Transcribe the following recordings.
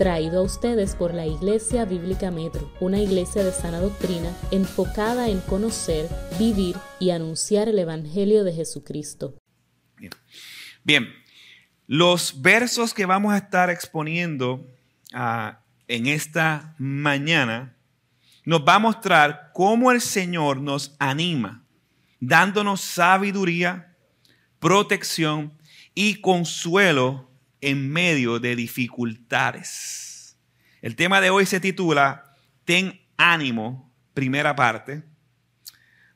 traído a ustedes por la Iglesia Bíblica Metro, una iglesia de sana doctrina enfocada en conocer, vivir y anunciar el Evangelio de Jesucristo. Bien. Los versos que vamos a estar exponiendo ah, en esta mañana nos va a mostrar cómo el Señor nos anima, dándonos sabiduría, protección y consuelo en medio de dificultades. El tema de hoy se titula Ten ánimo, primera parte.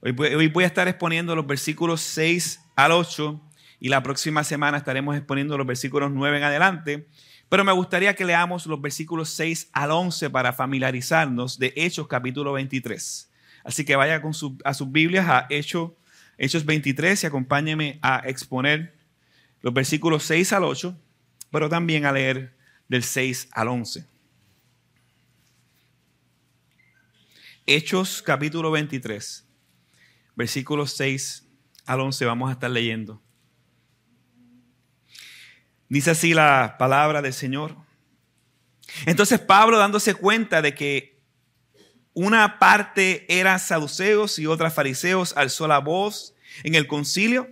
Hoy voy, a estar exponiendo los versículos 6 al 8 y la próxima semana estaremos exponiendo los versículos 9 en adelante. Pero me gustaría que leamos los versículos 6 al 11 para familiarizarnos de Hechos capítulo 23. Así que vaya con a sus Biblias a Hechos, Hechos 23 y acompáñeme a exponer los versículos 6 al 8 pero también a leer del 6 al 11. Hechos capítulo 23, versículos 6 al 11 vamos a estar leyendo. Dice así la palabra del Señor. Entonces Pablo dándose cuenta de que una parte era saduceos y otra fariseos, alzó la voz en el concilio.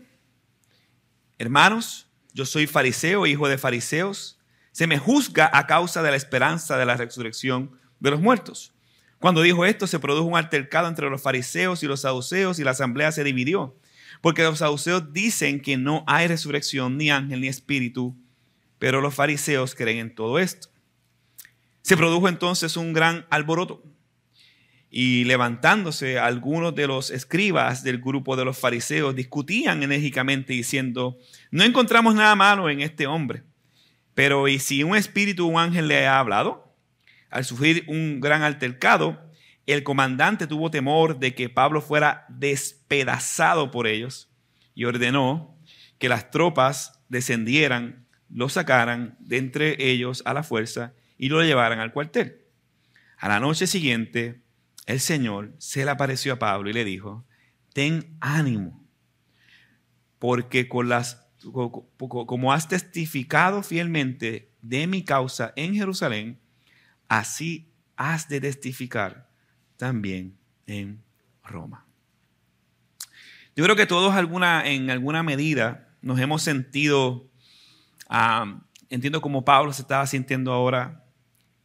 Hermanos, yo soy fariseo, hijo de fariseos, se me juzga a causa de la esperanza de la resurrección de los muertos. Cuando dijo esto, se produjo un altercado entre los fariseos y los saduceos y la asamblea se dividió, porque los saduceos dicen que no hay resurrección, ni ángel, ni espíritu, pero los fariseos creen en todo esto. Se produjo entonces un gran alboroto y levantándose algunos de los escribas del grupo de los fariseos discutían enérgicamente diciendo, no encontramos nada malo en este hombre, pero ¿y si un espíritu o un ángel le ha hablado? Al sufrir un gran altercado, el comandante tuvo temor de que Pablo fuera despedazado por ellos y ordenó que las tropas descendieran, lo sacaran de entre ellos a la fuerza y lo llevaran al cuartel. A la noche siguiente, el Señor se le apareció a Pablo y le dijo, ten ánimo, porque con las, como has testificado fielmente de mi causa en Jerusalén, así has de testificar también en Roma. Yo creo que todos en alguna medida nos hemos sentido, ah, entiendo como Pablo se estaba sintiendo ahora,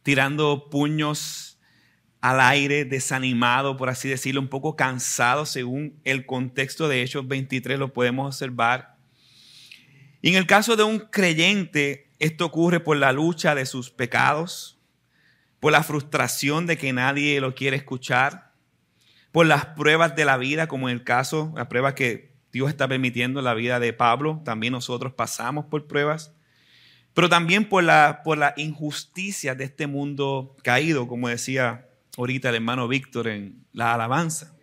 tirando puños al aire, desanimado, por así decirlo, un poco cansado según el contexto de Hechos 23 lo podemos observar. Y en el caso de un creyente, esto ocurre por la lucha de sus pecados, por la frustración de que nadie lo quiere escuchar, por las pruebas de la vida, como en el caso, las pruebas que Dios está permitiendo en la vida de Pablo, también nosotros pasamos por pruebas, pero también por la, por la injusticia de este mundo caído, como decía ahorita el hermano Víctor en la alabanza.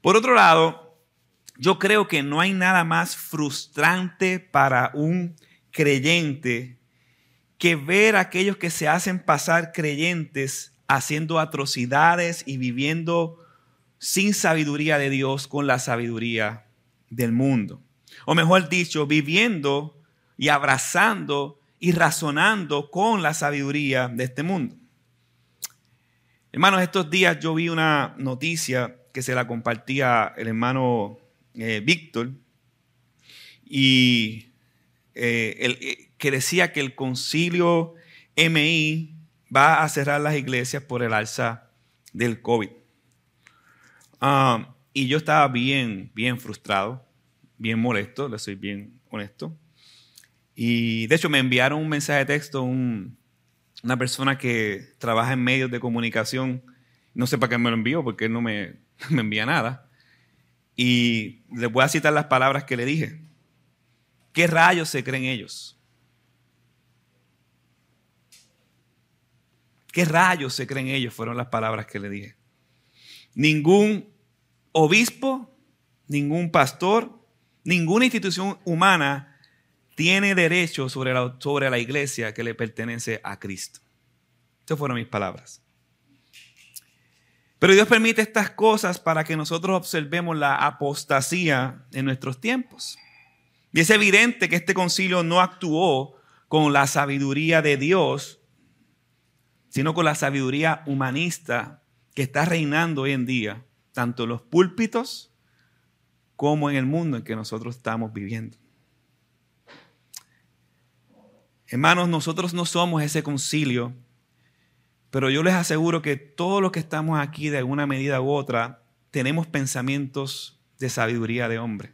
Por otro lado, yo creo que no hay nada más frustrante para un creyente que ver a aquellos que se hacen pasar creyentes haciendo atrocidades y viviendo sin sabiduría de Dios con la sabiduría del mundo. O mejor dicho, viviendo y abrazando y razonando con la sabiduría de este mundo. Hermanos, estos días yo vi una noticia que se la compartía el hermano eh, Víctor y eh, eh, que decía que el concilio MI va a cerrar las iglesias por el alza del COVID. Ah, y yo estaba bien, bien frustrado, bien molesto, le soy bien honesto. Y de hecho me enviaron un mensaje de texto, un, una persona que trabaja en medios de comunicación, no sé para qué me lo envió, porque él no me, me envía nada. Y les voy a citar las palabras que le dije. ¿Qué rayos se creen ellos? ¿Qué rayos se creen ellos? Fueron las palabras que le dije. Ningún obispo, ningún pastor, ninguna institución humana tiene derecho sobre la, sobre la iglesia que le pertenece a Cristo. Estas fueron mis palabras. Pero Dios permite estas cosas para que nosotros observemos la apostasía en nuestros tiempos. Y es evidente que este concilio no actuó con la sabiduría de Dios sino con la sabiduría humanista que está reinando hoy en día, tanto en los púlpitos como en el mundo en que nosotros estamos viviendo. Hermanos, nosotros no somos ese concilio, pero yo les aseguro que todos los que estamos aquí de alguna medida u otra tenemos pensamientos de sabiduría de hombre.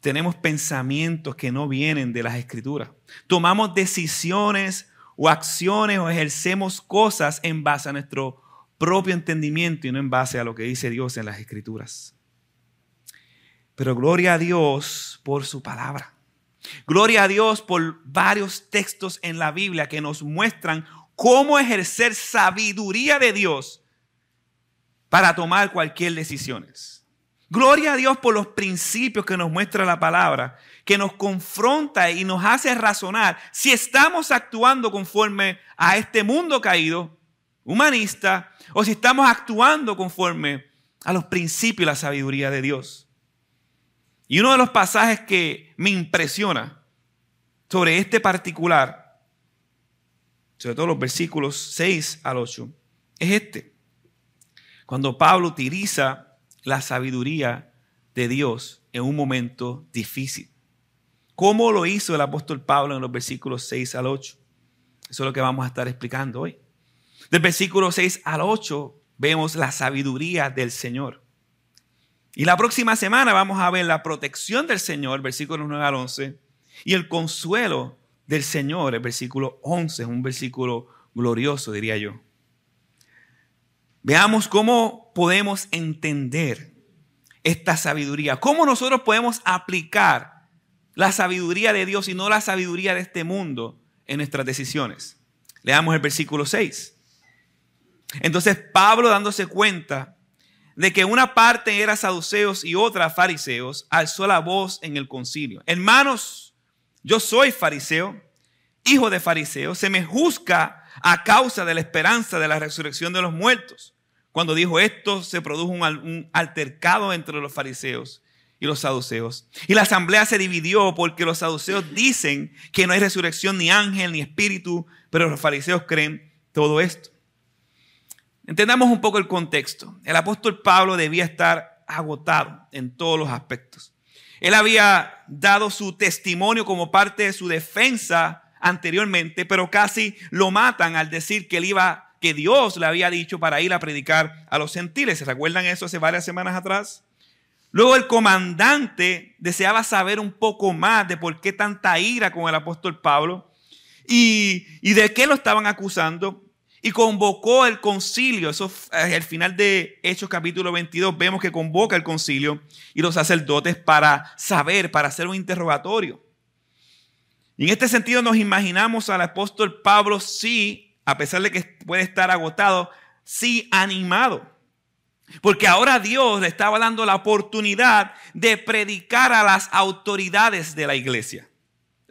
Tenemos pensamientos que no vienen de las escrituras. Tomamos decisiones o acciones o ejercemos cosas en base a nuestro propio entendimiento y no en base a lo que dice Dios en las escrituras. Pero gloria a Dios por su palabra. Gloria a Dios por varios textos en la Biblia que nos muestran cómo ejercer sabiduría de Dios para tomar cualquier decisión. Gloria a Dios por los principios que nos muestra la palabra, que nos confronta y nos hace razonar si estamos actuando conforme a este mundo caído, humanista, o si estamos actuando conforme a los principios y la sabiduría de Dios. Y uno de los pasajes que me impresiona sobre este particular, sobre todo los versículos 6 al 8, es este. Cuando Pablo utiliza la sabiduría de Dios en un momento difícil. ¿Cómo lo hizo el apóstol Pablo en los versículos 6 al 8? Eso es lo que vamos a estar explicando hoy. Del versículo 6 al 8 vemos la sabiduría del Señor. Y la próxima semana vamos a ver la protección del Señor, versículos 9 al 11, y el consuelo del Señor, el versículo 11, un versículo glorioso, diría yo. Veamos cómo podemos entender esta sabiduría, cómo nosotros podemos aplicar la sabiduría de Dios y no la sabiduría de este mundo en nuestras decisiones. Leamos el versículo 6. Entonces Pablo dándose cuenta de que una parte era saduceos y otra fariseos, alzó la voz en el concilio. Hermanos, yo soy fariseo, hijo de fariseo, se me juzga a causa de la esperanza de la resurrección de los muertos. Cuando dijo esto, se produjo un, altercado entre los fariseos y los saduceos. Y la asamblea se dividió porque los saduceos dicen que no hay resurrección ni ángel ni espíritu, pero los fariseos creen todo esto. Entendamos un poco el contexto. El apóstol Pablo debía estar agotado en todos los aspectos. Él había dado su testimonio como parte de su defensa anteriormente, pero casi lo matan al decir que él iba que Dios le había dicho para ir a predicar a los gentiles. ¿Se recuerdan eso hace varias semanas atrás? Luego el comandante deseaba saber un poco más de por qué tanta ira con el apóstol Pablo y, y de qué lo estaban acusando. Y convocó el concilio. Eso al final de Hechos capítulo 22 vemos que convoca el concilio y los sacerdotes para saber, para hacer un interrogatorio. Y en este sentido nos imaginamos al apóstol Pablo sí a pesar de que puede estar agotado, sí animado. Porque ahora Dios le estaba dando la oportunidad de predicar a las autoridades de la iglesia.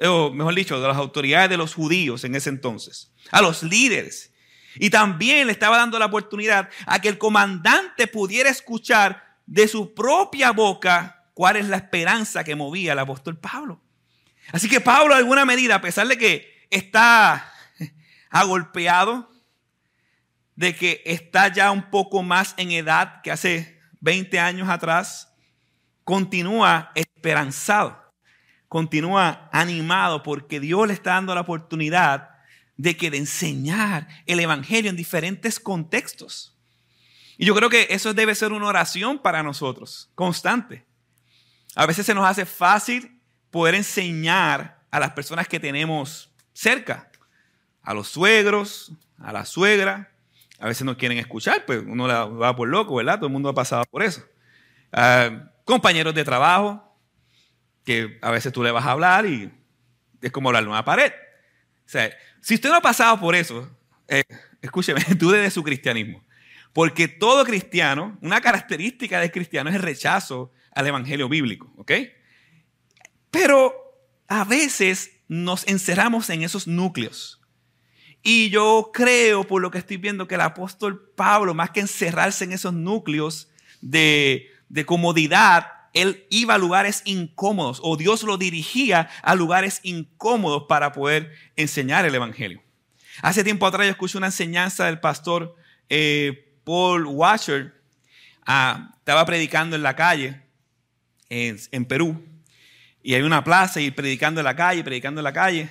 O mejor dicho, de las autoridades de los judíos en ese entonces. A los líderes. Y también le estaba dando la oportunidad a que el comandante pudiera escuchar de su propia boca cuál es la esperanza que movía el apóstol Pablo. Así que Pablo, de alguna medida, a pesar de que está ha golpeado, de que está ya un poco más en edad que hace 20 años atrás, continúa esperanzado, continúa animado porque Dios le está dando la oportunidad de que de enseñar el evangelio en diferentes contextos. Y yo creo que eso debe ser una oración para nosotros, constante. A veces se nos hace fácil poder enseñar a las personas que tenemos cerca a los suegros, a la suegra. A veces no quieren escuchar, pues uno la va por loco, ¿verdad? Todo el mundo ha pasado por eso. Ah, compañeros de trabajo, que a veces tú le vas a hablar y es como hablarle a una pared. Sea, si usted no ha pasado por eso, eh, escúcheme, dude de su cristianismo. Porque todo cristiano, una característica del cristiano es el rechazo al evangelio bíblico, ¿ok? Pero a veces nos encerramos en esos núcleos y yo creo, por lo que estoy viendo, que el apóstol Pablo, más que encerrarse en esos núcleos de, comodidad, él iba a lugares incómodos o Dios lo dirigía a lugares incómodos para poder enseñar el Evangelio. Hace tiempo atrás yo escuché una enseñanza del pastor eh, Paul Washer. Ah, estaba predicando en la calle en, Perú. Y hay una plaza y predicando en la calle, predicando en la calle.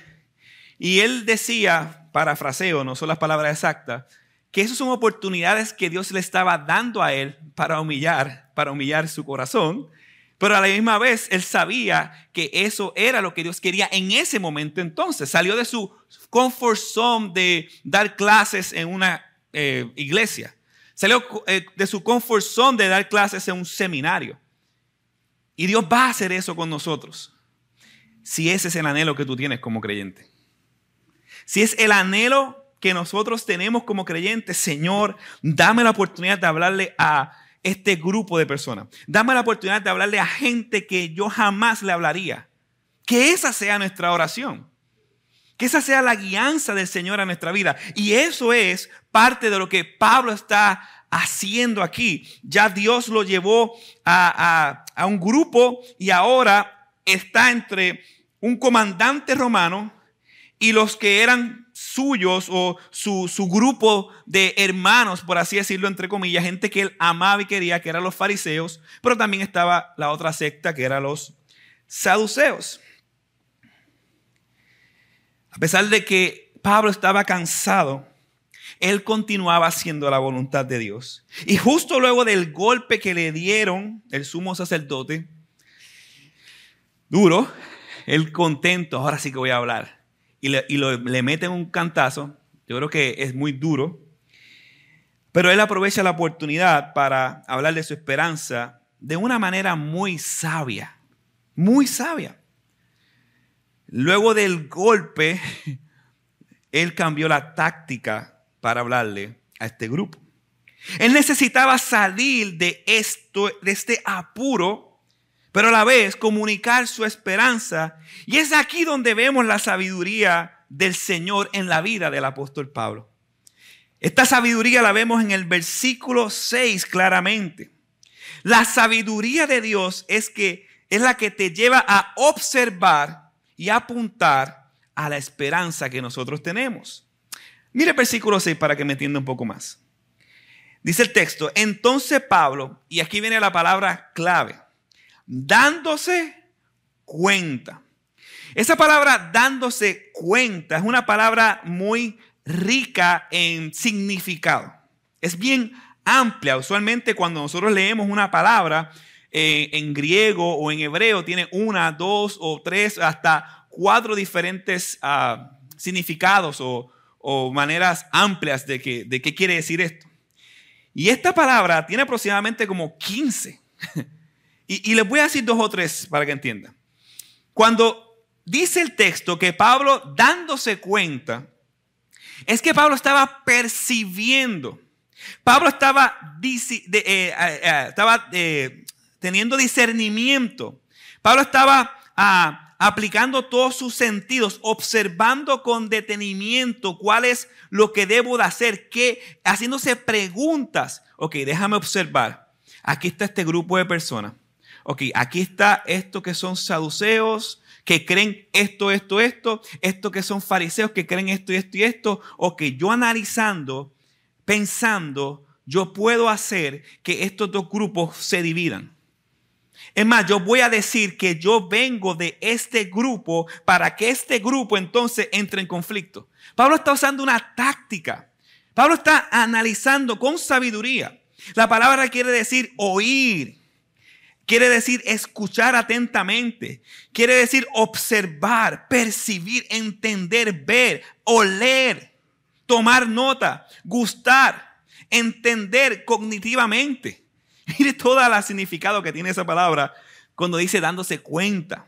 Y él decía, parafraseo, no son las palabras exactas, que esas son oportunidades que Dios le estaba dando a él para humillar, para humillar su corazón, pero a la misma vez él sabía que eso era lo que Dios quería en ese momento entonces. Salió de su comfort zone de dar clases en una eh, iglesia. Salió eh, de su comfort zone de dar clases en un seminario. Y Dios va a hacer eso con nosotros. Si ese es el anhelo que tú tienes como creyente. Si es el anhelo que nosotros tenemos como creyentes, Señor, dame la oportunidad de hablarle a este grupo de personas. Dame la oportunidad de hablarle a gente que yo jamás le hablaría. Que esa sea nuestra oración. Que esa sea la guianza del Señor a nuestra vida. Y eso es parte de lo que Pablo está haciendo aquí. Ya Dios lo llevó a, a un grupo y ahora está entre un comandante romano y los que eran suyos o su, grupo de hermanos, por así decirlo, entre comillas, gente que él amaba y quería, que eran los fariseos, pero también estaba la otra secta que eran los saduceos. A pesar de que Pablo estaba cansado, él continuaba haciendo la voluntad de Dios. Y justo luego del golpe que le dieron el sumo sacerdote, duro, él contento, ahora sí que voy a hablar y, le, le meten un cantazo. Yo creo que es muy duro. Pero él aprovecha la oportunidad para hablar de su esperanza de una manera muy sabia, muy sabia. Luego del golpe, él cambió la táctica para hablarle a este grupo. Él necesitaba salir de esto, de este apuro pero a la vez comunicar su esperanza. Y es aquí donde vemos la sabiduría del Señor en la vida del apóstol Pablo. Esta sabiduría la vemos en el versículo 6 claramente. La sabiduría de Dios es que es la que te lleva a observar y apuntar a la esperanza que nosotros tenemos. Mire el versículo 6 para que me entienda un poco más. Dice el texto, entonces Pablo, y aquí viene la palabra clave, dándose cuenta. Esa palabra dándose cuenta es una palabra muy rica en significado. Es bien amplia. Usualmente cuando nosotros leemos una palabra eh, en griego o en hebreo, tiene una, dos o tres, hasta cuatro diferentes ah, significados o, maneras amplias de, que, de qué quiere decir esto. Y esta palabra tiene aproximadamente como 15. Y, les voy a decir dos o tres para que entiendan. Cuando dice el texto que Pablo dándose cuenta, es que Pablo estaba percibiendo. Pablo estaba, eh, eh, eh, estaba teniendo discernimiento. Pablo estaba ah, aplicando todos sus sentidos, observando con detenimiento cuál es lo que debo de hacer, qué, haciéndose preguntas. Ok, déjame observar. Aquí está este grupo de personas ok, aquí está esto que son saduceos, que creen esto, esto, esto, esto que son fariseos, que creen esto y esto y esto, ok, yo analizando, pensando, yo puedo hacer que estos dos grupos se dividan. Es más, yo voy a decir que yo vengo de este grupo para que este grupo entonces entre en conflicto. Pablo está usando una táctica. Pablo está analizando con sabiduría. La palabra quiere decir oír, Quiere decir escuchar atentamente. Quiere decir observar, percibir, entender, ver, oler, tomar nota, gustar, entender cognitivamente. Mire todo el significado que tiene esa palabra cuando dice dándose cuenta.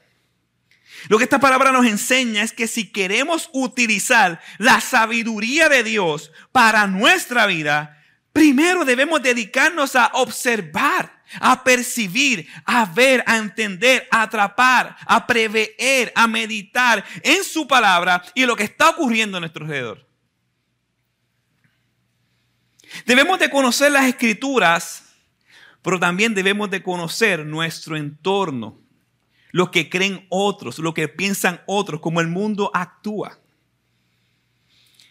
Lo que esta palabra nos enseña es que si queremos utilizar la sabiduría de Dios para nuestra vida, primero debemos dedicarnos a observar a percibir, a ver, a entender, a atrapar, a prever, a meditar en su palabra y lo que está ocurriendo a nuestro alrededor. Debemos de conocer las escrituras, pero también debemos de conocer nuestro entorno, lo que creen otros, lo que piensan otros, cómo el mundo actúa.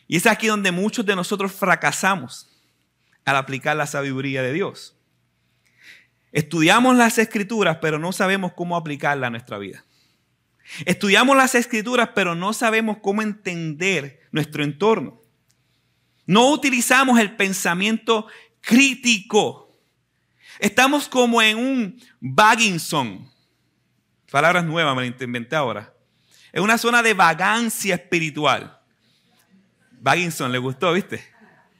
Y es aquí donde muchos de nosotros fracasamos al aplicar la sabiduría de Dios. Estudiamos las escrituras, pero no sabemos cómo aplicarla a nuestra vida. Estudiamos las escrituras, pero no sabemos cómo entender nuestro entorno. No utilizamos el pensamiento crítico. Estamos como en un Bagginson. Palabras nuevas, me las inventé ahora. Es una zona de vagancia espiritual. Bagginson, ¿le gustó, viste?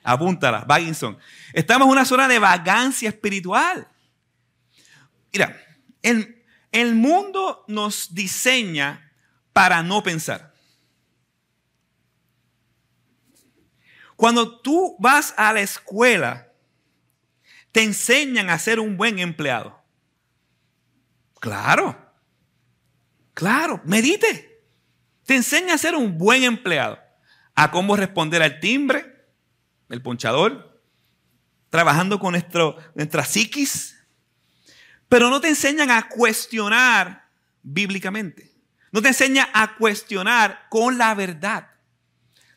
Apúntala, Bagginson. Estamos en una zona de vagancia espiritual. Mira, el, el mundo nos diseña para no pensar. Cuando tú vas a la escuela, te enseñan a ser un buen empleado. Claro, claro, medite. Te enseña a ser un buen empleado, a cómo responder al timbre, el ponchador, trabajando con nuestro, nuestra psiquis, pero no te enseñan a cuestionar bíblicamente. No te enseñan a cuestionar con la verdad.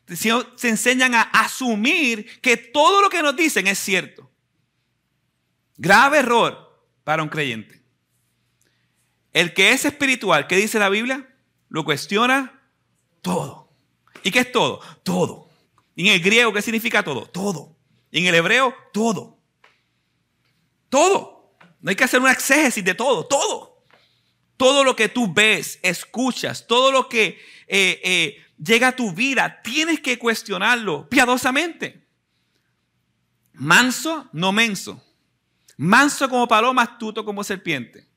Se enseñan a asumir que todo lo que nos dicen es cierto. Grave error para un creyente. El que es espiritual, ¿qué dice la Biblia? Lo cuestiona todo. ¿Y qué es todo? Todo. ¿Y en el griego qué significa todo? Todo. ¿Y en el hebreo? Todo. Todo. No hay que hacer una exégesis de todo, todo. Todo lo que tú ves, escuchas, todo lo que eh, eh, llega a tu vida, tienes que cuestionarlo piadosamente. Manso, no menso. Manso como paloma, astuto como serpiente.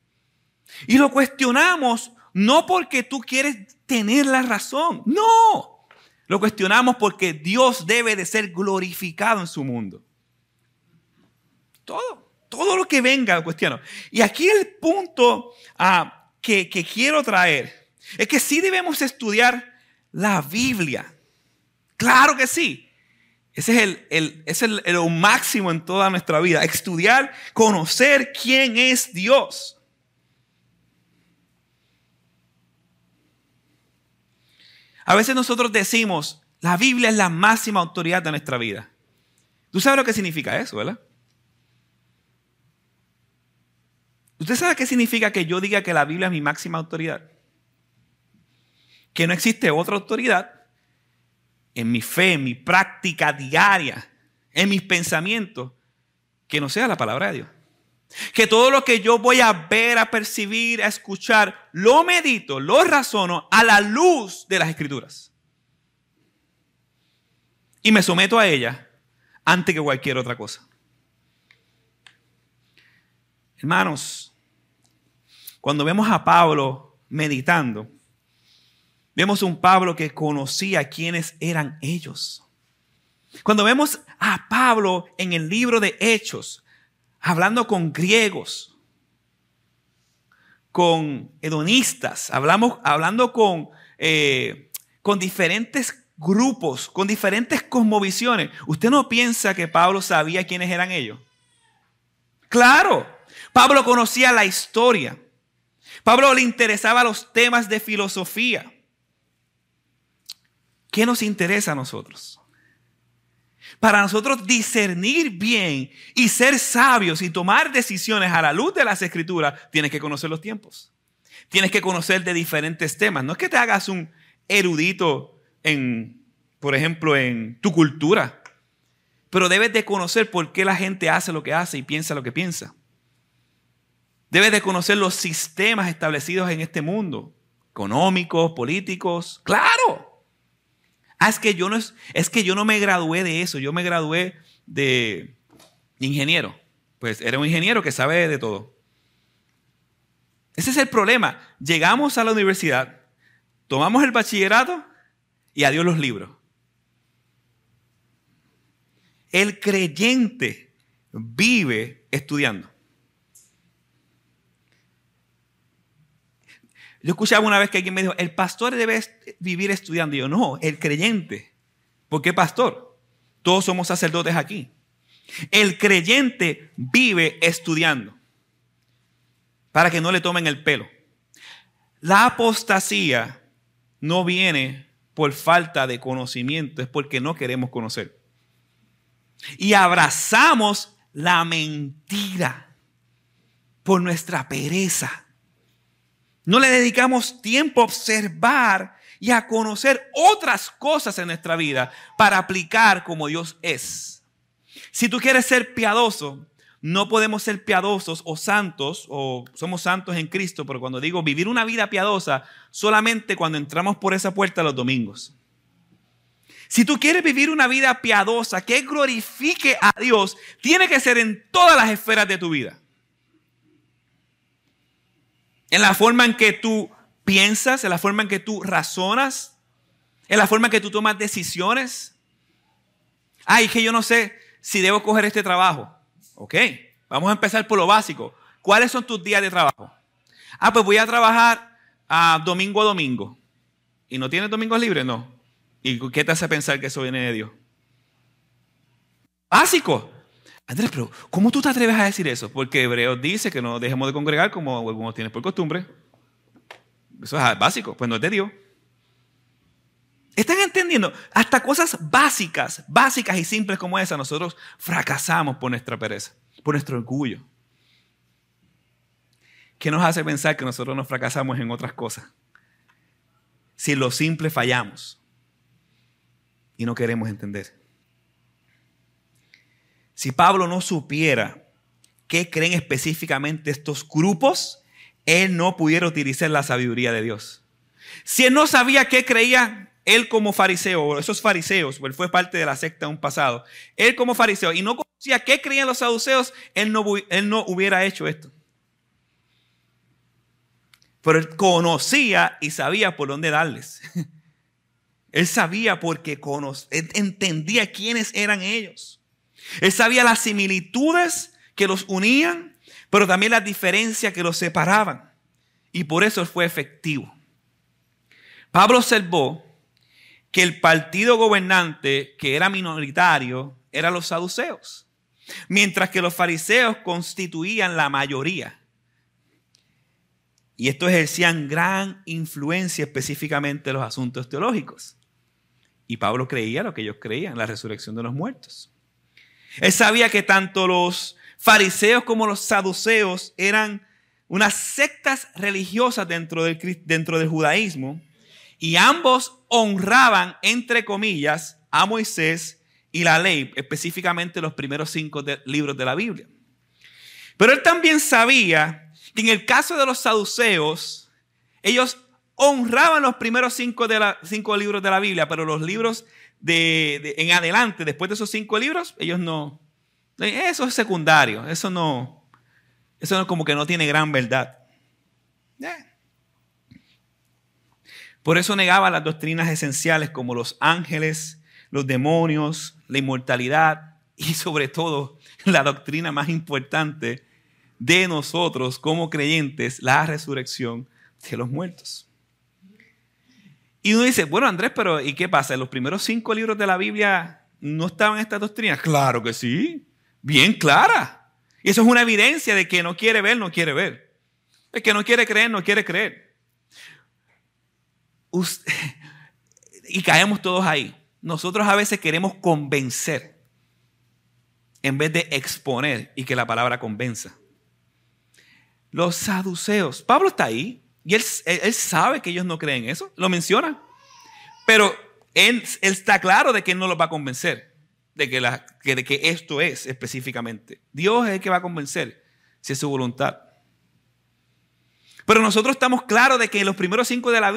Y lo cuestionamos no porque tú quieres tener la razón, no. Lo cuestionamos porque Dios debe de ser glorificado en su mundo. Todo. Todo lo que venga, cuestiono. Y aquí el punto ah, que, quiero traer es que sí debemos estudiar la Biblia. Claro que sí. Ese es, el, es el, máximo en toda nuestra vida. Estudiar, conocer quién es Dios. A veces nosotros decimos, la Biblia es la máxima autoridad de nuestra vida. ¿Tú sabes lo que significa eso, verdad? ¿Usted sabe qué significa que yo diga que la Biblia es mi máxima autoridad? Que no existe otra autoridad en mi fe, en mi práctica diaria, en mis pensamientos, que no sea la palabra de Dios. Que todo lo que yo voy a ver, a percibir, a escuchar, lo medito, lo razono a la luz de las escrituras. Y me someto a ella antes que cualquier otra cosa. Hermanos, cuando vemos a Pablo meditando, vemos un Pablo que conocía quiénes eran ellos. Cuando vemos a Pablo en el libro de Hechos, hablando con griegos, con hedonistas, hablamos, hablando con, eh, con diferentes grupos, con diferentes cosmovisiones. ¿Usted no piensa que Pablo sabía quiénes eran ellos? Claro, Pablo conocía la historia. Pablo le interesaba los temas de filosofía. ¿Qué nos interesa a nosotros? Para nosotros discernir bien y ser sabios y tomar decisiones a la luz de las escrituras, tienes que conocer los tiempos. Tienes que conocer de diferentes temas. No es que te hagas un erudito en, por ejemplo, en tu cultura, pero debes de conocer por qué la gente hace lo que hace y piensa lo que piensa. Debes de conocer los sistemas establecidos en este mundo, económicos, políticos. Claro. Ah, es que yo no es, es que yo no me gradué de eso, yo me gradué de ingeniero. Pues era un ingeniero que sabe de todo. Ese es el problema. Llegamos a la universidad, tomamos el bachillerato y adiós los libros. El creyente vive estudiando. Yo escuchaba una vez que alguien me dijo, el pastor debe vivir estudiando. Y yo, no, el creyente. ¿Por qué pastor? Todos somos sacerdotes aquí. El creyente vive estudiando para que no le tomen el pelo. La apostasía no viene por falta de conocimiento, es porque no queremos conocer. Y abrazamos la mentira por nuestra pereza. No le dedicamos tiempo a observar y a conocer otras cosas en nuestra vida para aplicar como Dios es. Si tú quieres ser piadoso, no podemos ser piadosos o santos, o somos santos en Cristo, pero cuando digo vivir una vida piadosa, solamente cuando entramos por esa puerta los domingos. Si tú quieres vivir una vida piadosa que glorifique a Dios, tiene que ser en todas las esferas de tu vida. En la forma en que tú piensas, en la forma en que tú razonas, en la forma en que tú tomas decisiones. Ay, que yo no sé si debo coger este trabajo. Ok, vamos a empezar por lo básico. ¿Cuáles son tus días de trabajo? Ah, pues voy a trabajar a domingo a domingo. ¿Y no tienes domingos libres? No. ¿Y qué te hace pensar que eso viene de Dios? Básico. Andrés, pero ¿cómo tú te atreves a decir eso? Porque Hebreos dice que no dejemos de congregar como algunos tienen por costumbre. Eso es básico, pues no es de Dios. ¿Están entendiendo? Hasta cosas básicas, básicas y simples como esa, nosotros fracasamos por nuestra pereza, por nuestro orgullo. ¿Qué nos hace pensar que nosotros nos fracasamos en otras cosas? Si lo simple fallamos y no queremos entender. Si Pablo no supiera qué creen específicamente estos grupos, él no pudiera utilizar la sabiduría de Dios. Si él no sabía qué creía él como fariseo, esos fariseos, él fue parte de la secta un pasado, él como fariseo y no conocía qué creían los saduceos, él no, él no hubiera hecho esto. Pero él conocía y sabía por dónde darles. Él sabía porque entendía quiénes eran ellos. Él sabía las similitudes que los unían, pero también las diferencias que los separaban. Y por eso fue efectivo. Pablo observó que el partido gobernante, que era minoritario, eran los saduceos, mientras que los fariseos constituían la mayoría. Y estos ejercían gran influencia específicamente en los asuntos teológicos. Y Pablo creía lo que ellos creían, la resurrección de los muertos. Él sabía que tanto los fariseos como los saduceos eran unas sectas religiosas dentro del, dentro del judaísmo y ambos honraban, entre comillas, a Moisés y la ley, específicamente los primeros cinco libros de la Biblia. Pero él también sabía que en el caso de los saduceos, ellos honraban los primeros cinco, de cinco libros de la Biblia, pero los libros de, en adelante, después de esos cinco libros, ellos no. Eso es secundario, eso no. Eso no, como que no tiene gran verdad. Por eso negaba las doctrinas esenciales como los ángeles, los demonios, la inmortalidad y sobre todo la doctrina más importante de nosotros como creyentes, la resurrección de los muertos. Y uno dice, bueno Andrés, pero ¿y qué pasa? ¿En los primeros cinco libros de la Biblia no estaban estas doctrinas? Claro que sí, bien clara. Y eso es una evidencia de que no quiere ver, no quiere ver. El que no quiere creer, no quiere creer. y caemos todos ahí. Nosotros a veces queremos convencer en vez de exponer y que la palabra convenza. Los saduceos, Pablo está ahí y él, sabe que ellos no creen eso, lo menciona, pero él, está claro de que él no los va a convencer de que, la, de que esto es específicamente. Dios es el que va a convencer si es su voluntad. Pero nosotros estamos claros de que en los primeros cinco de la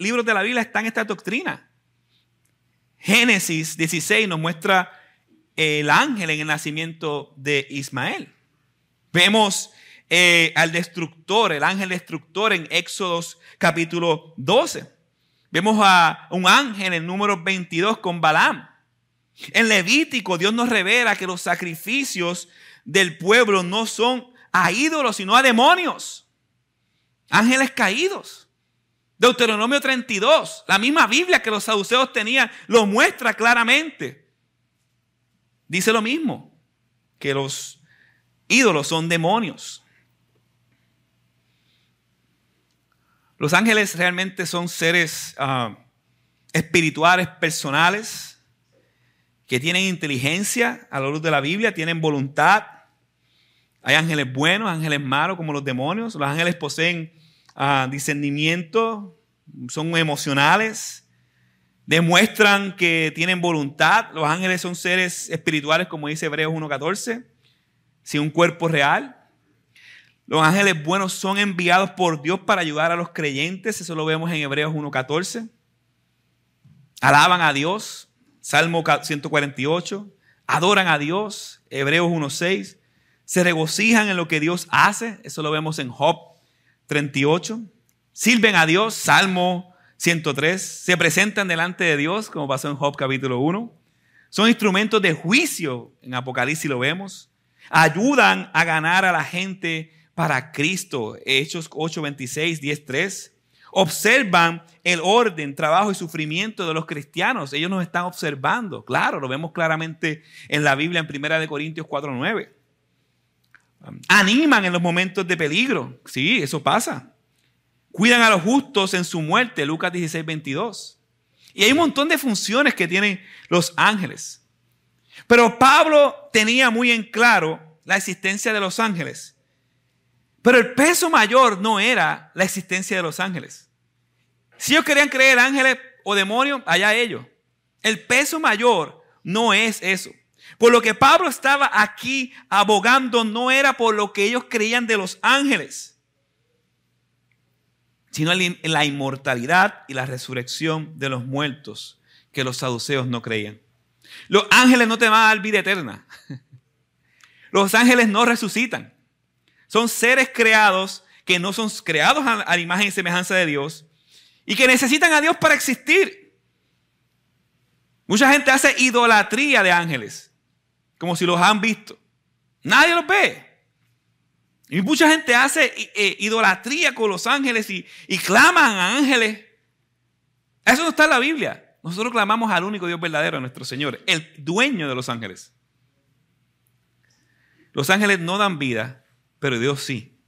libros de la Biblia están esta doctrina. Génesis 16 nos muestra el ángel en el nacimiento de Ismael. Vemos eh, al destructor, el ángel destructor en Éxodos capítulo 12. Vemos a un ángel en número 22 con Balaam. En Levítico Dios nos revela que los sacrificios del pueblo no son a ídolos, sino a demonios. Ángeles caídos. Deuteronomio 32, la misma Biblia que los saduceos tenían, lo muestra claramente. Dice lo mismo, que los ídolos son demonios. Los ángeles realmente son seres ah, espirituales personales que tienen inteligencia a la luz de la Biblia, tienen voluntad. Hay ángeles buenos, ángeles malos como los demonios. Los ángeles poseen ah, discernimiento, son emocionales, demuestran que tienen voluntad. Los ángeles son seres espirituales, como dice Hebreos 1.14, sin un cuerpo real. Los ángeles buenos son enviados por Dios para ayudar a los creyentes, eso lo vemos en Hebreos 1.14. Alaban a Dios, Salmo 148, adoran a Dios, Hebreos 1.6. Se regocijan en lo que Dios hace, eso lo vemos en Job 38. Sirven a Dios, Salmo 103, se presentan delante de Dios, como pasó en Job capítulo 1. Son instrumentos de juicio, en Apocalipsis lo vemos. Ayudan a ganar a la gente para Cristo, Hechos 8, 26, 10, 3. Observan el orden, trabajo y sufrimiento de los cristianos. Ellos nos están observando. Claro, lo vemos claramente en la Biblia en 1 Corintios 4, 9. Animan en los momentos de peligro. Sí, eso pasa. Cuidan a los justos en su muerte, Lucas 16, 22. Y hay un montón de funciones que tienen los ángeles. Pero Pablo tenía muy en claro la existencia de los ángeles. Pero el peso mayor no era la existencia de los ángeles. Si ellos querían creer ángeles o demonios, allá ellos. El peso mayor no es eso. Por lo que Pablo estaba aquí abogando no era por lo que ellos creían de los ángeles sino en la inmortalidad y la resurrección de los muertos que los saduceos no creían. Los ángeles no te van a dar vida eterna. Los ángeles no resucitan. Son seres creados que no son creados a la imagen y semejanza de Dios y que necesitan a Dios para existir. Mucha gente hace idolatría de ángeles, como si los han visto. Nadie los ve. Y mucha gente hace eh, idolatría con los ángeles y, y claman a ángeles. Eso no está en la Biblia. Nosotros clamamos al único Dios verdadero, nuestro Señor, el dueño de los ángeles. Los ángeles no dan vida, pero Dios sí.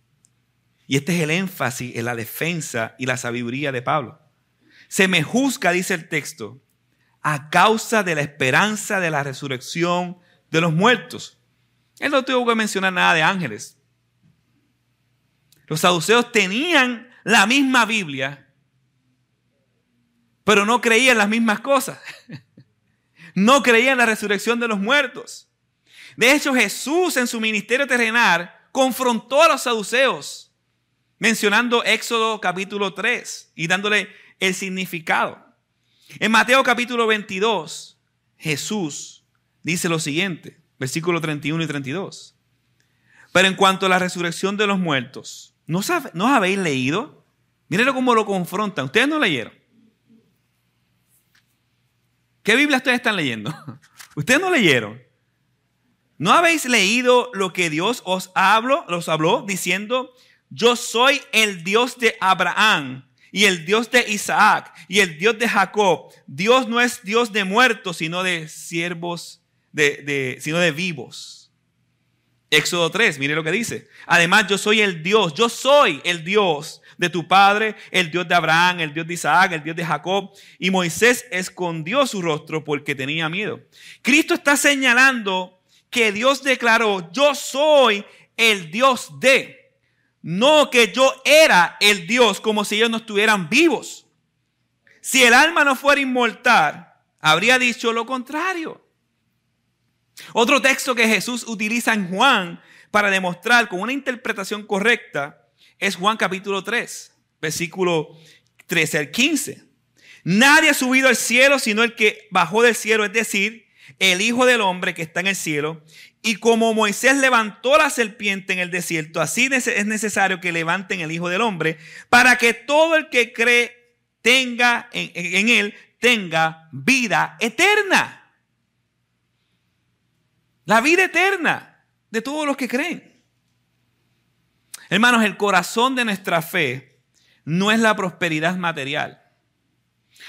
Y este es el énfasis en la defensa y la sabiduría de Pablo. Se me juzga, dice el texto, a causa de la esperanza de la resurrección de los muertos. Él no tuvo que mencionar nada de ángeles. Los saduceos tenían la misma Biblia, pero no creían las mismas cosas. No creían la resurrección de los muertos. De hecho, Jesús en su ministerio terrenal confrontó a los saduceos, mencionando Éxodo capítulo 3 y dándole el significado. En Mateo capítulo 22, Jesús dice lo siguiente, versículos 31 y 32. Pero en cuanto a la resurrección de los muertos, ¿No, ¿No habéis leído? Miren cómo lo confrontan. Ustedes no leyeron. ¿Qué Biblia ustedes están leyendo? Ustedes no leyeron. ¿No habéis leído lo que Dios os habló, los habló diciendo, yo soy el Dios de Abraham y el Dios de Isaac y el Dios de Jacob? Dios no es Dios de muertos, sino de siervos, de, sino de vivos. Éxodo 3, mire lo que dice. Además, yo soy el Dios, yo soy el Dios de tu padre, el Dios de Abraham, el Dios de Isaac, el Dios de Jacob. Y Moisés escondió su rostro porque tenía miedo. Cristo está señalando que Dios declaró, yo soy el Dios de, no que yo era el Dios como si ellos no estuvieran vivos. Si el alma no fuera inmortal, habría dicho lo contrario. Otro texto que Jesús utiliza en Juan para demostrar con una interpretación correcta es Juan capítulo 3, versículo 13 al 15. Nadie ha subido al cielo sino el que bajó del cielo, es decir, el Hijo del Hombre que está en el cielo. Y como Moisés levantó la serpiente en el desierto, así es necesario que levanten el Hijo del Hombre para que todo el que cree tenga en, en él tenga vida eterna. La vida eterna de todos los que creen. Hermanos, el corazón de nuestra fe no es la prosperidad material.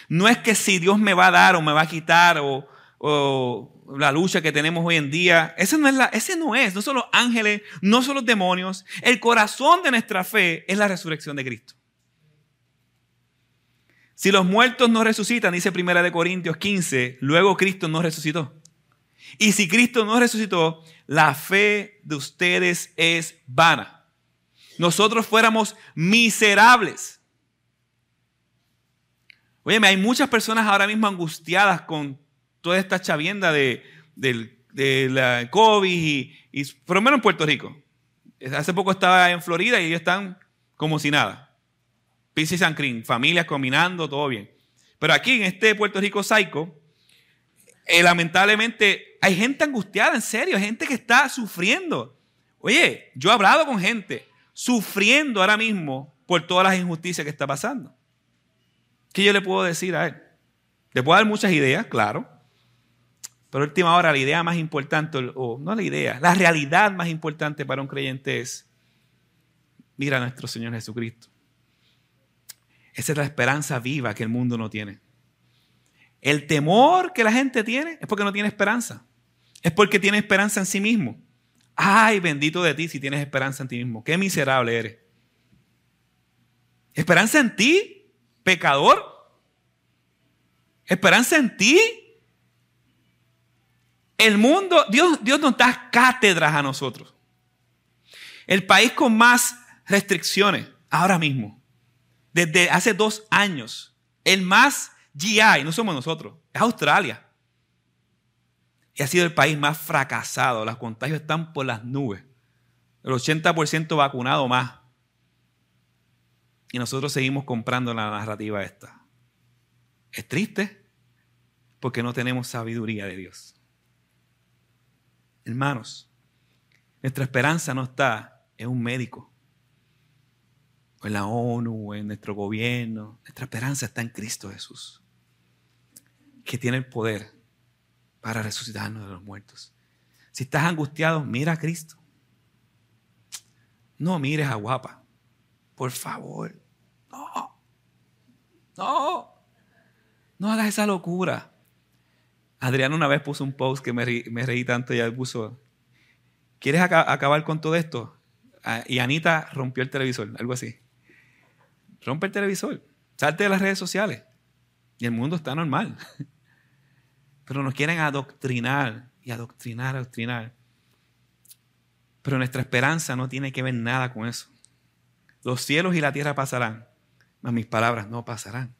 No es que si Dios me va a dar o me va a quitar o, la lucha que tenemos hoy en día. Ese no, es ese no es, no son los ángeles, no son los demonios. El corazón de nuestra fe es la resurrección de Cristo. Si los muertos no resucitan, dice Primera de Corintios 15, luego Cristo no resucitó. Y si Cristo no resucitó, la fe de ustedes es vana. Nosotros fuéramos miserables. Oye, hay muchas personas ahora mismo angustiadas con toda esta chavienda de, COVID y, y, por lo menos en Puerto Rico. Hace poco estaba en Florida y ellos están como si nada. Pisces and cream, familias combinando, todo bien. Pero aquí en este Puerto Rico Psycho, eh, lamentablemente hay gente angustiada, en serio, gente que está sufriendo. Oye, yo he hablado con gente sufriendo ahora mismo por todas las injusticias que está pasando. ¿Qué yo le puedo decir a él? Le puedo dar muchas ideas, claro. Pero última hora, la idea más importante, o no la idea, la realidad más importante para un creyente es, mira a nuestro Señor Jesucristo. Esa es la esperanza viva que el mundo no tiene. El temor que la gente tiene es porque no tiene esperanza. Es porque tiene esperanza en sí mismo. Ay, bendito de ti si tienes esperanza en ti mismo. Qué miserable eres. Esperanza en ti, pecador. Esperanza en ti. El mundo, Dios, Dios nos da cátedras a nosotros. El país con más restricciones ahora mismo, desde hace dos años, el más GI, no somos nosotros, es Australia. Y ha sido el país más fracasado. Los contagios están por las nubes. El 80% vacunado más. Y nosotros seguimos comprando la narrativa esta. Es triste porque no tenemos sabiduría de Dios. Hermanos, nuestra esperanza no está en un médico, o en la ONU, en nuestro gobierno. Nuestra esperanza está en Cristo Jesús, que tiene el poder para resucitarnos de los muertos. Si estás angustiado, mira a Cristo. No mires a guapa. Por favor. No. No. No hagas esa locura. Adrián una vez puso un post que me reí, tanto y él puso, ¿quieres acabar con todo esto? Ah, y Anita rompió el televisor, algo así. Rompe el televisor, salte de las redes sociales y el mundo está normal. Pero nos quieren adoctrinar y adoctrinar, adoctrinar. Pero nuestra esperanza no tiene que ver nada con eso. Los cielos y la tierra pasarán, mas mis palabras no pasarán.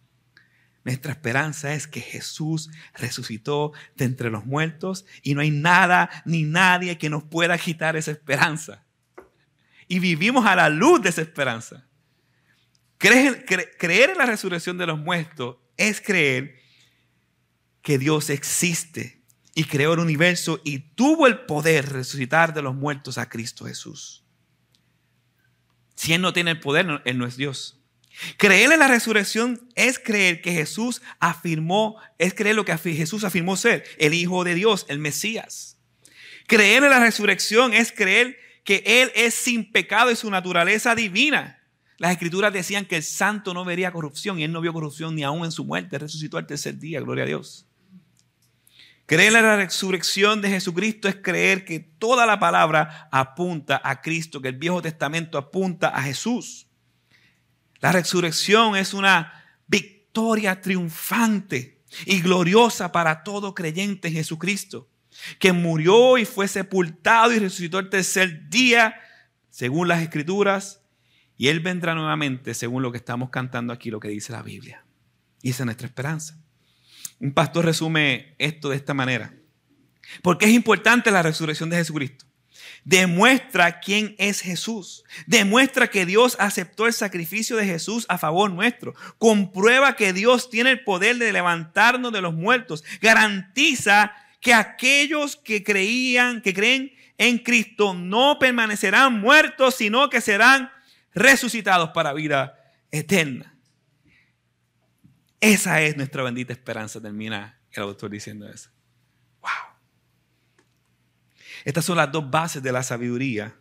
Nuestra esperanza es que Jesús resucitó de entre los muertos y no hay nada ni nadie que nos pueda quitar esa esperanza. Y vivimos a la luz de esa esperanza. Creer, creer en la resurrección de los muertos es creer que Dios existe y creó el universo y tuvo el poder de resucitar de los muertos a Cristo Jesús. Si Él no tiene el poder, Él no es Dios. Creer en la resurrección es creer que Jesús afirmó, es creer lo que Jesús afirmó ser, el Hijo de Dios, el Mesías. Creer en la resurrección es creer que Él es sin pecado y su naturaleza divina. Las escrituras decían que el santo no vería corrupción y Él no vio corrupción ni aún en su muerte, resucitó al tercer día, gloria a Dios. Creer en la resurrección de Jesucristo es creer que toda la palabra apunta a Cristo, que el Viejo Testamento apunta a Jesús. La resurrección es una victoria triunfante y gloriosa para todo creyente en Jesucristo, que murió y fue sepultado y resucitó el tercer día, según las escrituras, y Él vendrá nuevamente, según lo que estamos cantando aquí, lo que dice la Biblia. Y esa es nuestra esperanza. Un pastor resume esto de esta manera. Porque es importante la resurrección de Jesucristo. Demuestra quién es Jesús. Demuestra que Dios aceptó el sacrificio de Jesús a favor nuestro. Comprueba que Dios tiene el poder de levantarnos de los muertos. Garantiza que aquellos que creían, que creen en Cristo, no permanecerán muertos, sino que serán resucitados para vida eterna. Esa es nuestra bendita esperanza, termina el autor diciendo eso. Estas son las dos bases de la sabiduría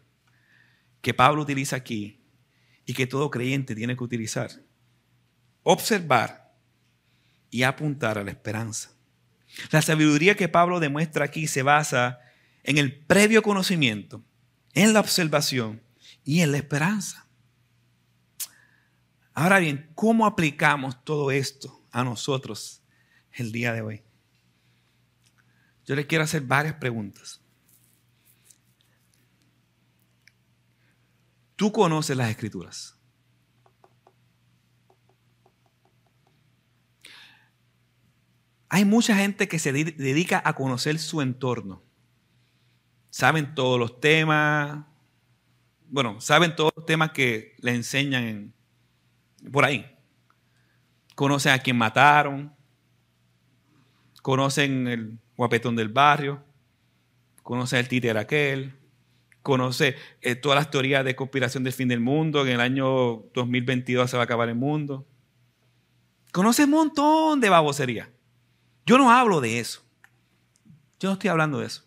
que Pablo utiliza aquí y que todo creyente tiene que utilizar. Observar y apuntar a la esperanza. La sabiduría que Pablo demuestra aquí se basa en el previo conocimiento, en la observación y en la esperanza. Ahora bien, ¿cómo aplicamos todo esto a nosotros el día de hoy? Yo le quiero hacer varias preguntas. Tú conoces las escrituras. Hay mucha gente que se dedica a conocer su entorno. Saben todos los temas, bueno, saben todos los temas que le enseñan por ahí. Conocen a quien mataron, conocen el guapetón del barrio, conocen el títer aquel, conoce eh, todas las teorías de conspiración del fin del mundo, que en el año 2022 se va a acabar el mundo. Conoce un montón de babosería. Yo no hablo de eso. Yo no estoy hablando de eso.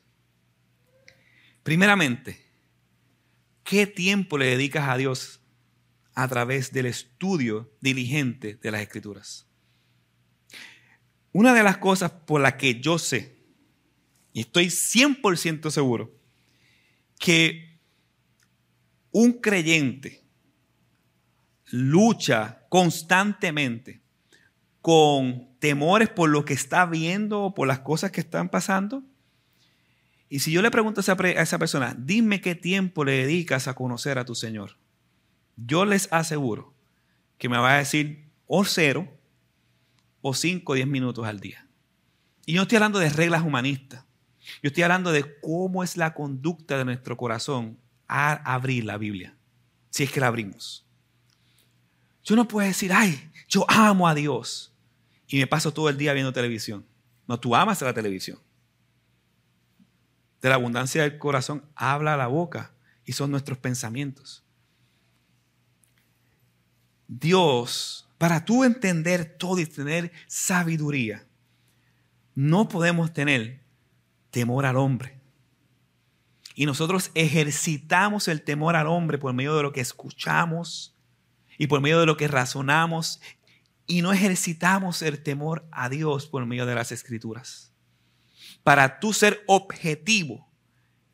Primeramente, ¿qué tiempo le dedicas a Dios a través del estudio diligente de las escrituras? Una de las cosas por las que yo sé, y estoy 100% seguro, que un creyente lucha constantemente con temores por lo que está viendo o por las cosas que están pasando. Y si yo le pregunto a esa, persona, dime qué tiempo le dedicas a conocer a tu Señor, yo les aseguro que me va a decir o cero o cinco o diez minutos al día. Y no estoy hablando de reglas humanistas. Yo estoy hablando de cómo es la conducta de nuestro corazón a abrir la Biblia, si es que la abrimos. Yo no puedo decir, ay, yo amo a Dios y me paso todo el día viendo televisión. No, tú amas la televisión. De la abundancia del corazón habla la boca y son nuestros pensamientos. Dios, para tú entender todo y tener sabiduría, no podemos tener temor al hombre. Y nosotros ejercitamos el temor al hombre por medio de lo que escuchamos y por medio de lo que razonamos y no ejercitamos el temor a Dios por medio de las escrituras. Para tú ser objetivo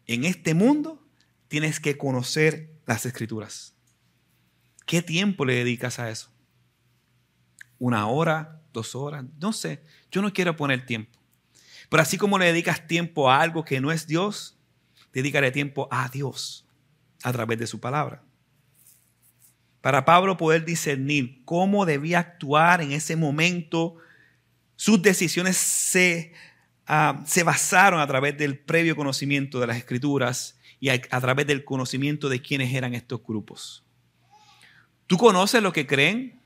en este mundo, tienes que conocer las escrituras. ¿Qué tiempo le dedicas a eso? ¿Una hora? ¿Dos horas? No sé. Yo no quiero poner tiempo. Pero así como le dedicas tiempo a algo que no es Dios, dedícale tiempo a Dios a través de su palabra. Para Pablo poder discernir cómo debía actuar en ese momento, sus decisiones se, ah, se basaron a través del previo conocimiento de las escrituras y a, través del conocimiento de quiénes eran estos grupos. ¿Tú conoces lo que creen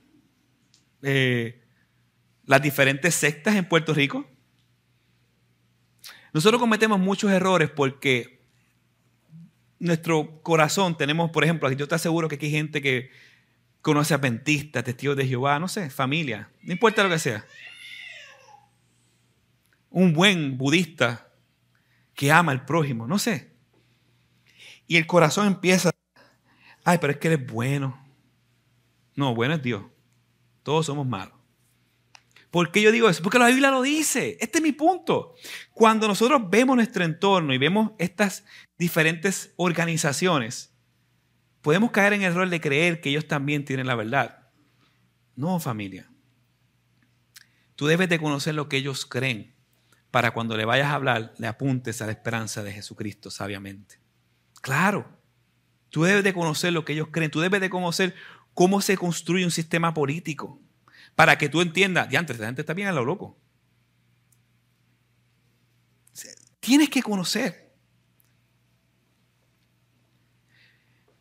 eh, las diferentes sectas en Puerto Rico? Nosotros cometemos muchos errores porque nuestro corazón tenemos, por ejemplo, yo te aseguro que aquí hay gente que conoce a adventistas, testigos de Jehová, no sé, familia, no importa lo que sea. Un buen budista que ama al prójimo, no sé. Y el corazón empieza, ay, pero es que eres bueno. No, bueno es Dios. Todos somos malos. ¿Por qué yo digo eso? Porque la Biblia lo dice. Este es mi punto. Cuando nosotros vemos nuestro entorno y vemos estas diferentes organizaciones, podemos caer en el error de creer que ellos también tienen la verdad. No, familia. Tú debes de conocer lo que ellos creen para cuando le vayas a hablar, le apuntes a la esperanza de Jesucristo sabiamente. Claro, tú debes de conocer lo que ellos creen, tú debes de conocer cómo se construye un sistema político, para que tú entiendas, diantre, esta gente está bien a lo loco. Tienes que conocer.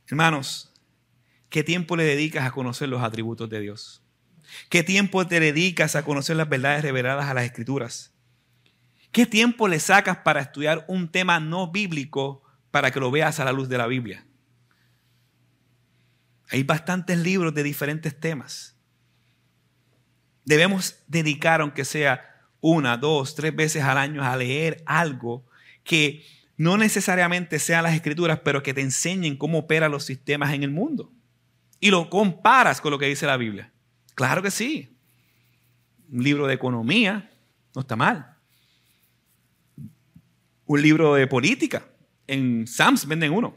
Hermanos, ¿qué tiempo le dedicas a conocer los atributos de Dios? ¿Qué tiempo te dedicas a conocer las verdades reveladas a las escrituras? ¿Qué tiempo le sacas para estudiar un tema no bíblico para que lo veas a la luz de la Biblia? Hay bastantes libros de diferentes temas. Debemos dedicar, aunque sea una, dos, tres veces al año, a leer algo que no necesariamente sean las escrituras, pero que te enseñen cómo operan los sistemas en el mundo. Y lo comparas con lo que dice la Biblia. Claro que sí. Un libro de economía no está mal. Un libro de política. En Sams venden uno.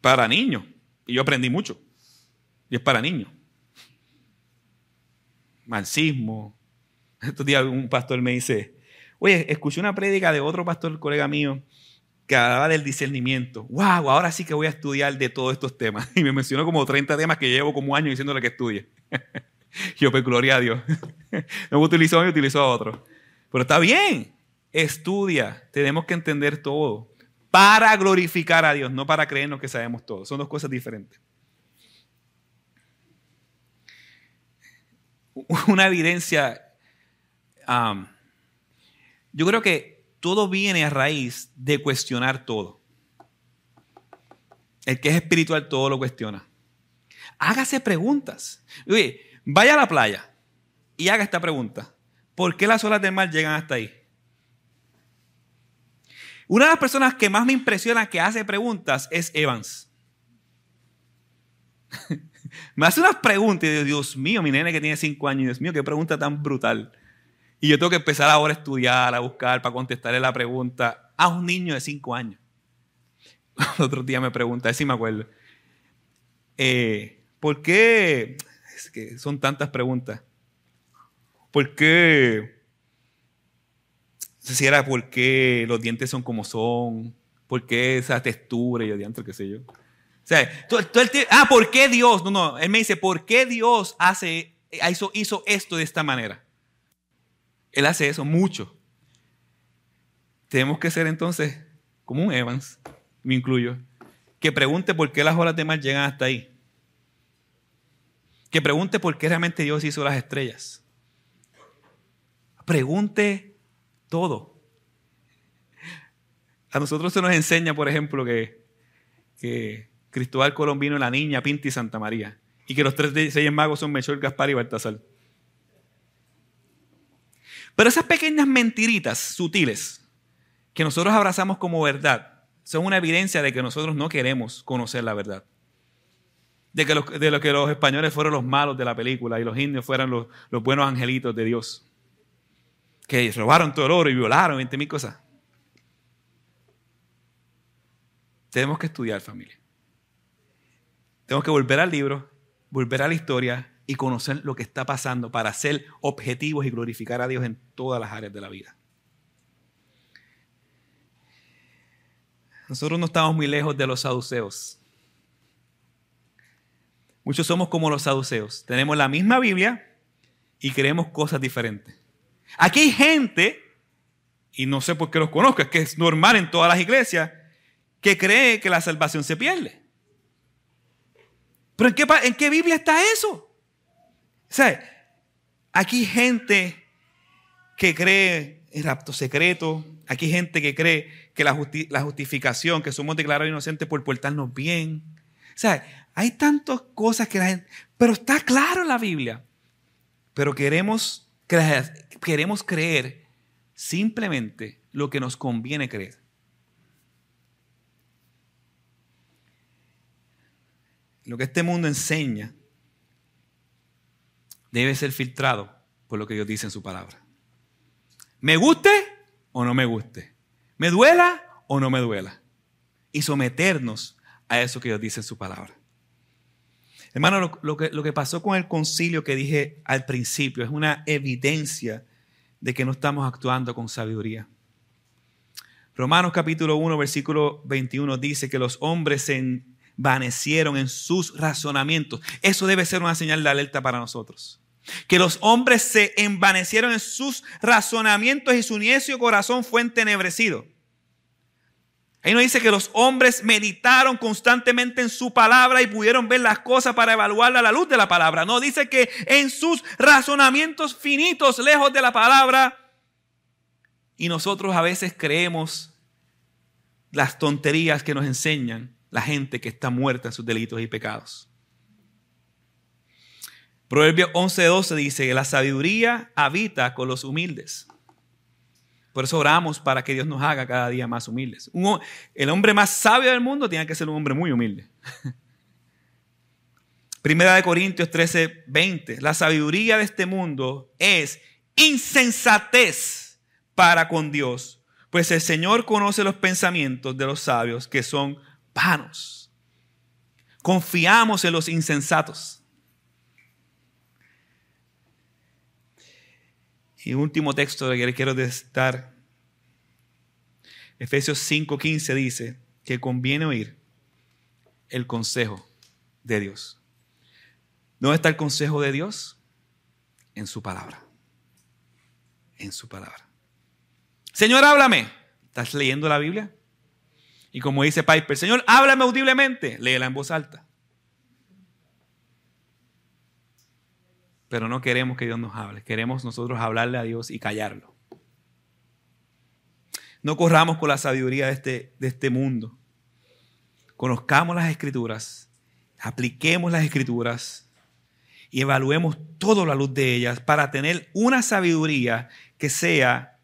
Para niños. Y yo aprendí mucho. Y es para niños. Marxismo. Estos días un pastor me dice, oye, escuché una prédica de otro pastor, colega mío, que hablaba del discernimiento. ¡Wow! Ahora sí que voy a estudiar de todos estos temas. Y me mencionó como 30 temas que llevo como años diciéndole que estudie. Yo, pues gloria a Dios. No utilizó a mí, utilizó a otro. Pero está bien. Estudia. Tenemos que entender todo. Para glorificar a Dios, no para creernos que sabemos todo. Son dos cosas diferentes. Una evidencia. Um, yo creo que todo viene a raíz de cuestionar todo. El que es espiritual todo lo cuestiona. Hágase preguntas. vaya a la playa y haga esta pregunta. ¿Por qué las olas del mar llegan hasta ahí? Una de las personas que más me impresiona que hace preguntas es Evans. me hace unas preguntas y digo, Dios mío, mi nene que tiene cinco años, Dios mío, qué pregunta tan brutal. Y yo tengo que empezar ahora a estudiar, a buscar, para contestarle la pregunta a un niño de cinco años. otro día me pregunta, si me acuerdo. Eh, ¿Por qué? Es que son tantas preguntas. ¿Por qué? Si era por qué los dientes son como son, por qué esa textura y adiante, qué sé yo. Sea, ah, ¿por qué Dios? No, no, él me dice, ¿por qué Dios hace, hizo, hizo esto de esta manera? Él hace eso mucho. Tenemos que ser entonces como un Evans, me incluyo, que pregunte por qué las olas de mar llegan hasta ahí. Que pregunte por qué realmente Dios hizo las estrellas. Pregunte todo. A nosotros se nos enseña, por ejemplo, que, que Cristóbal Colombino, la niña, Pinta y Santa María. Y que los tres seis magos son Melchor, Gaspar y Baltasar. Pero esas pequeñas mentiritas sutiles que nosotros abrazamos como verdad son una evidencia de que nosotros no queremos conocer la verdad. De que, los, de lo que los españoles fueron los malos de la película y los indios fueran los, los buenos angelitos de Dios. Que robaron todo el oro y violaron 20 mil cosas. Tenemos que estudiar, familia. Tenemos que volver al libro, volver a la historia y conocer lo que está pasando para ser objetivos y glorificar a Dios en todas las áreas de la vida. Nosotros no estamos muy lejos de los saduceos. Muchos somos como los saduceos. Tenemos la misma Biblia y creemos cosas diferentes. Aquí hay gente, y no sé por qué los conozco, es que es normal en todas las iglesias, que cree que la salvación se pierde. ¿Pero en qué, en qué Biblia está eso? O sea, aquí gente que cree en rapto secreto, aquí gente que cree que la, justificación, que somos declarados inocentes por portarnos bien. O sea, hay tantas cosas que la gente... Pero está claro en la Biblia. Pero queremos queremos creer simplemente lo que nos conviene creer. Lo que este mundo enseña debe ser filtrado por lo que Dios dice en su palabra. ¿Me guste o no me guste? ¿Me duela o no me duela? Y someternos a eso que Dios dice en su palabra. Hermano, lo, que, que pasó con el concilio que dije al principio es una evidencia de que no estamos actuando con sabiduría. Romanos capítulo 1, versículo 21 dice que los hombres se envanecieron en sus razonamientos. Eso debe ser una señal de alerta para nosotros. Que los hombres se envanecieron en sus razonamientos y su necio corazón fue entenebrecido. Ahí nos dice que los hombres meditaron constantemente en su palabra y pudieron ver las cosas para evaluarla a la luz de la palabra. No dice que en sus razonamientos finitos, lejos de la palabra, y nosotros a veces creemos las tonterías que nos enseñan la gente que está muerta en sus delitos y pecados. Proverbio 11:12 dice que la sabiduría habita con los humildes. Por eso oramos para que Dios nos haga cada día más humildes. el hombre más sabio del mundo tiene que ser un hombre muy humilde. Primera de Corintios 13:20. La sabiduría de este mundo es insensatez para con Dios, pues el Señor conoce los pensamientos de los sabios que son vanos. Confiamos en los insensatos. Y último texto que le quiero dar, Efesios 5:15 dice que conviene oír el consejo de Dios. ¿Dónde está el consejo de Dios? En su palabra. En su palabra. Señor, háblame. ¿Estás leyendo la Biblia? Y como dice Piper, Señor, háblame audiblemente. Léela en voz alta. Pero no queremos que Dios nos hable. Queremos nosotros hablarle a Dios y callarlo. No corramos con la sabiduría de este, de este mundo. Conozcamos las escrituras, apliquemos las escrituras y evaluemos toda la luz de ellas para tener una sabiduría que sea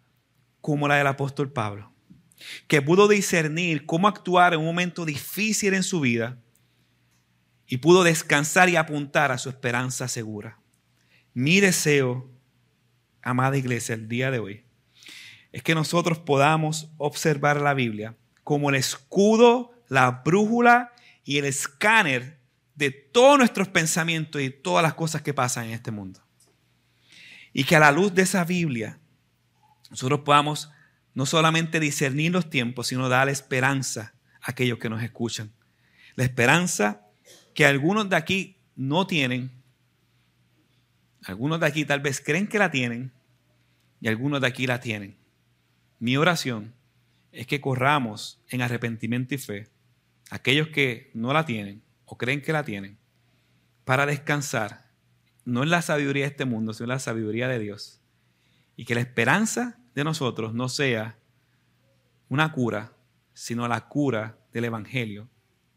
como la del apóstol Pablo, que pudo discernir cómo actuar en un momento difícil en su vida y pudo descansar y apuntar a su esperanza segura. Mi deseo, amada iglesia, el día de hoy, es que nosotros podamos observar la Biblia como el escudo, la brújula y el escáner de todos nuestros pensamientos y todas las cosas que pasan en este mundo. Y que a la luz de esa Biblia nosotros podamos no solamente discernir los tiempos, sino dar esperanza a aquellos que nos escuchan. La esperanza que algunos de aquí no tienen, algunos de aquí tal vez creen que la tienen y algunos de aquí la tienen. Mi oración es que corramos en arrepentimiento y fe aquellos que no la tienen o creen que la tienen para descansar no en la sabiduría de este mundo, sino en la sabiduría de Dios. Y que la esperanza de nosotros no sea una cura, sino la cura del Evangelio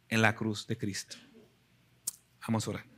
en la cruz de Cristo. Vamos a orar.